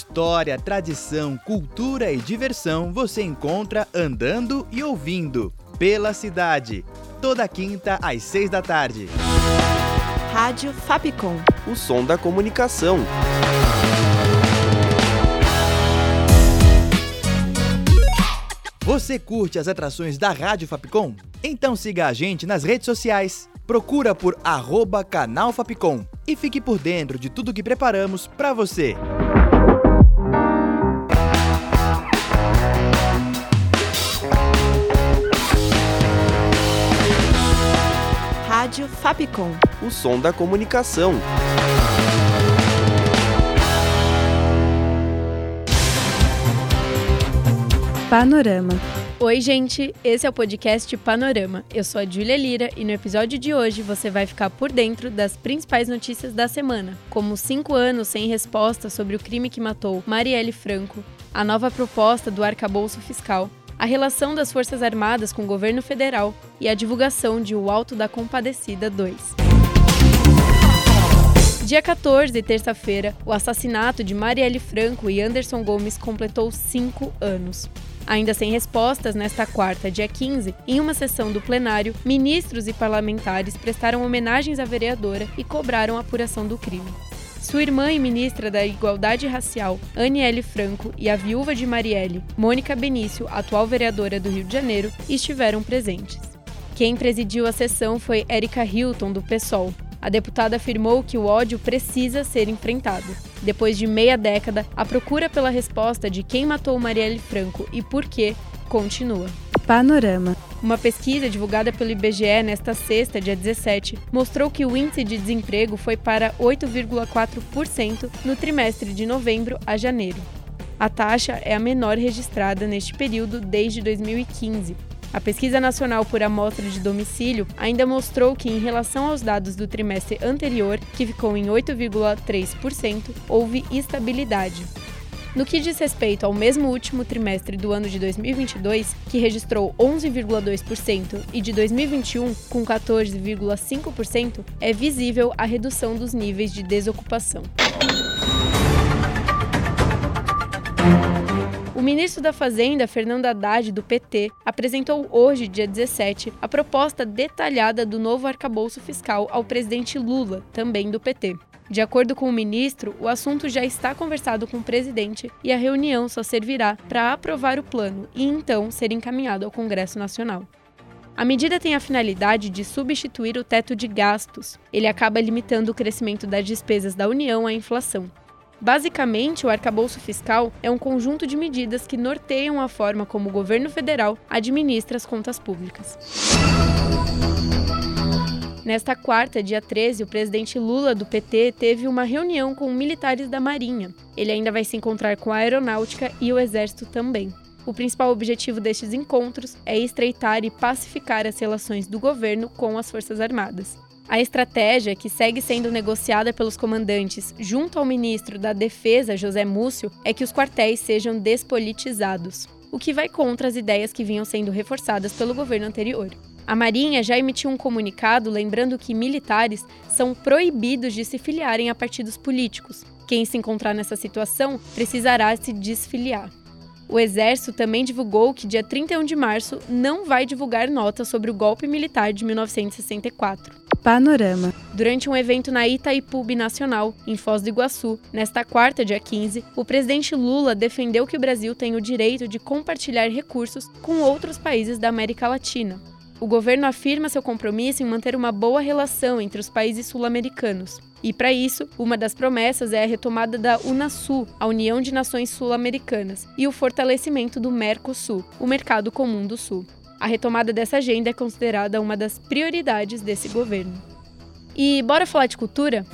História, tradição, cultura e diversão você encontra andando e ouvindo pela cidade. Toda quinta às seis da tarde. Rádio Fapcom. O som da comunicação. Você curte as atrações da Rádio Fapcom? Então siga a gente nas redes sociais. Procura por arroba canal Fapcom e fique por dentro de tudo que preparamos para você. Rádio Fapcom. O som da comunicação. Panorama. Oi, gente, esse é o podcast Panorama. Eu sou a Júlia Lira e no episódio de hoje você vai ficar por dentro das principais notícias da semana, como cinco anos sem resposta sobre o crime que matou Marielle Franco, a nova proposta do arcabouço fiscal, a relação das Forças Armadas com o governo federal e a divulgação de O Alto da Compadecida 2. Dia 14, terça-feira, o assassinato de Marielle Franco e Anderson Gomes completou cinco anos. Ainda sem respostas, nesta quarta, dia 15, em uma sessão do plenário, ministros e parlamentares prestaram homenagens à vereadora e cobraram a apuração do crime. Sua irmã e ministra da Igualdade Racial, Aniele Franco, e a viúva de Marielle, Mônica Benício, atual vereadora do Rio de Janeiro, estiveram presentes. Quem presidiu a sessão foi Erika Hilton, do PSOL, a deputada afirmou que o ódio precisa ser enfrentado. Depois de meia década, a procura pela resposta de quem matou Marielle Franco e por quê continua. Panorama. Uma pesquisa divulgada pelo IBGE nesta sexta, dia 17, mostrou que o índice de desemprego foi para 8,4% no trimestre de novembro a janeiro. A taxa é a menor registrada neste período desde 2015, a Pesquisa Nacional por Amostra de Domicílio ainda mostrou que, em relação aos dados do trimestre anterior, que ficou em 8,3%, houve estabilidade. No que diz respeito ao mesmo último trimestre do ano de 2022, que registrou 11,2%, e de 2021, com 14,5%, é visível a redução dos níveis de desocupação. O ministro da Fazenda, Fernando Haddad, do PT, apresentou hoje, dia 17, a proposta detalhada do novo arcabouço fiscal ao presidente Lula, também do PT. De acordo com o ministro, o assunto já está conversado com o presidente e a reunião só servirá para aprovar o plano e então ser encaminhado ao Congresso Nacional. A medida tem a finalidade de substituir o teto de gastos. Ele acaba limitando o crescimento das despesas da União à inflação. Basicamente, o arcabouço fiscal é um conjunto de medidas que norteiam a forma como o governo federal administra as contas públicas. Nesta quarta, dia 13, o presidente Lula do PT teve uma reunião com militares da Marinha. Ele ainda vai se encontrar com a Aeronáutica e o Exército também. O principal objetivo destes encontros é estreitar e pacificar as relações do governo com as Forças Armadas. A estratégia, que segue sendo negociada pelos comandantes junto ao ministro da Defesa, José Múcio, é que os quartéis sejam despolitizados, o que vai contra as ideias que vinham sendo reforçadas pelo governo anterior. A Marinha já emitiu um comunicado lembrando que militares são proibidos de se filiarem a partidos políticos. Quem se encontrar nessa situação precisará se desfiliar. O Exército também divulgou que dia 31 de março não vai divulgar nota sobre o golpe militar de 1964. Panorama. Durante um evento na Itaipu Nacional, em Foz do Iguaçu, nesta quarta, dia 15, o presidente Lula defendeu que o Brasil tem o direito de compartilhar recursos com outros países da América Latina. O governo afirma seu compromisso em manter uma boa relação entre os países sul-americanos. E para isso, uma das promessas é a retomada da Unasul, a União de Nações Sul-Americanas, e o fortalecimento do Mercosul, o Mercado Comum do Sul. A retomada dessa agenda é considerada uma das prioridades desse governo. E bora falar de cultura?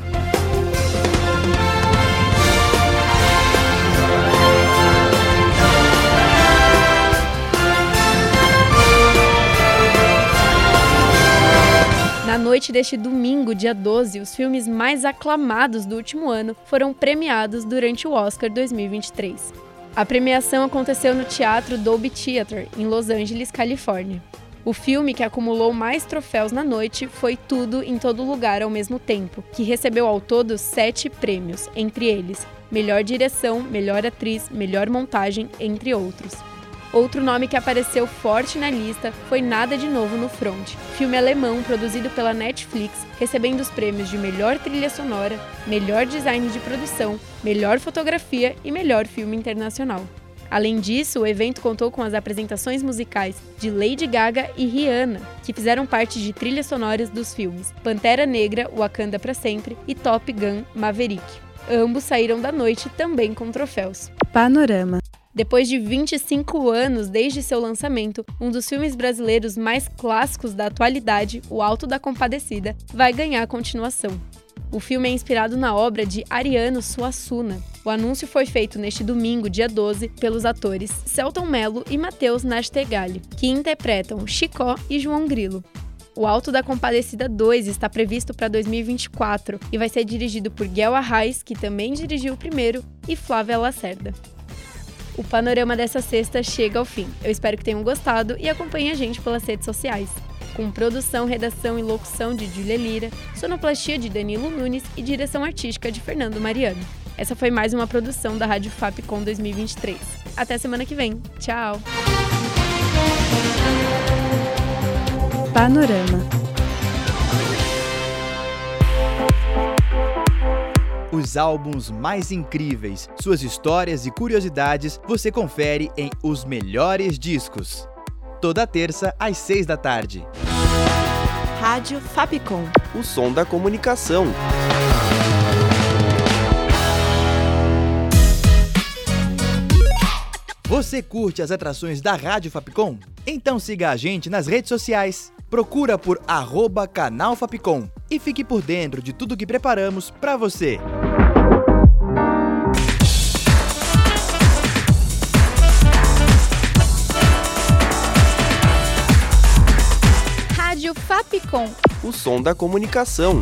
Noite deste domingo, dia 12, os filmes mais aclamados do último ano foram premiados durante o Oscar 2023. A premiação aconteceu no Teatro Dolby Theatre, em Los Angeles, Califórnia. O filme que acumulou mais troféus na noite foi Tudo em Todo Lugar ao mesmo tempo, que recebeu ao todo sete prêmios, entre eles melhor direção, melhor atriz, melhor montagem, entre outros. Outro nome que apareceu forte na lista foi Nada de Novo no Front, filme alemão produzido pela Netflix, recebendo os prêmios de melhor trilha sonora, melhor design de produção, melhor fotografia e melhor filme internacional. Além disso, o evento contou com as apresentações musicais de Lady Gaga e Rihanna, que fizeram parte de trilhas sonoras dos filmes Pantera Negra, Wakanda para Sempre e Top Gun Maverick. Ambos saíram da noite também com troféus. Panorama. Depois de 25 anos desde seu lançamento, um dos filmes brasileiros mais clássicos da atualidade, O Alto da Compadecida, vai ganhar continuação. O filme é inspirado na obra de Ariano Suassuna. O anúncio foi feito neste domingo, dia 12, pelos atores Celton Mello e Matheus Nastegali, que interpretam Chicó e João Grilo. O Alto da Compadecida 2 está previsto para 2024 e vai ser dirigido por Guel Arraes, que também dirigiu o primeiro, e Flávia Lacerda. O panorama dessa sexta chega ao fim. Eu espero que tenham gostado e acompanhem a gente pelas redes sociais com produção, redação e locução de Julia Lira, sonoplastia de Danilo Nunes e direção artística de Fernando Mariano. Essa foi mais uma produção da Rádio Fapcom 2023. Até semana que vem. Tchau! Panorama. Os álbuns mais incríveis, suas histórias e curiosidades você confere em Os Melhores Discos. Toda terça às seis da tarde. Rádio Fapcom. O som da comunicação. Você curte as atrações da Rádio Fapcom? Então siga a gente nas redes sociais. Procura por arroba canal Fapcom e fique por dentro de tudo que preparamos para você. Fapcom. O som da comunicação.